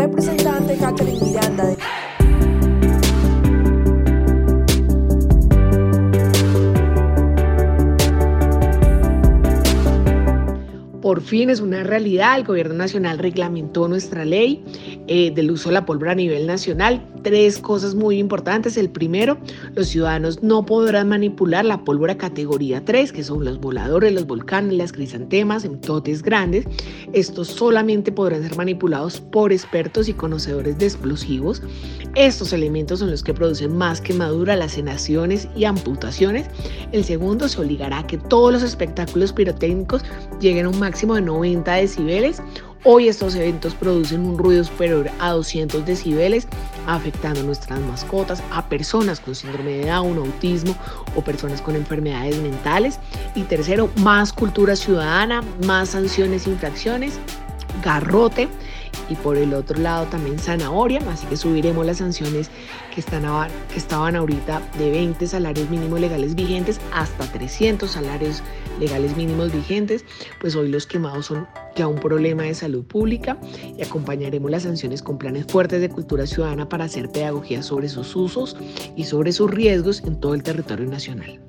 representante Catherine por fin es una realidad. El gobierno nacional reglamentó nuestra ley eh, del uso de la pólvora a nivel nacional. Tres cosas muy importantes. El primero, los ciudadanos no podrán manipular la pólvora categoría 3, que son los voladores, los volcanes, las crisantemas, totes grandes. Estos solamente podrán ser manipulados por expertos y conocedores de explosivos. Estos elementos son los que producen más quemadura, lacenaciones y amputaciones. El segundo, se obligará a que todos los espectáculos pirotécnicos lleguen a un máximo de 90 decibeles. Hoy estos eventos producen un ruido superior a 200 decibeles, afectando a nuestras mascotas, a personas con síndrome de Down, autismo o personas con enfermedades mentales. Y tercero, más cultura ciudadana, más sanciones e infracciones, garrote y por el otro lado también zanahoria, así que subiremos las sanciones que, están que estaban ahorita de 20 salarios mínimos legales vigentes hasta 300 salarios legales mínimos vigentes, pues hoy los quemados son ya un problema de salud pública y acompañaremos las sanciones con planes fuertes de cultura ciudadana para hacer pedagogía sobre sus usos y sobre sus riesgos en todo el territorio nacional.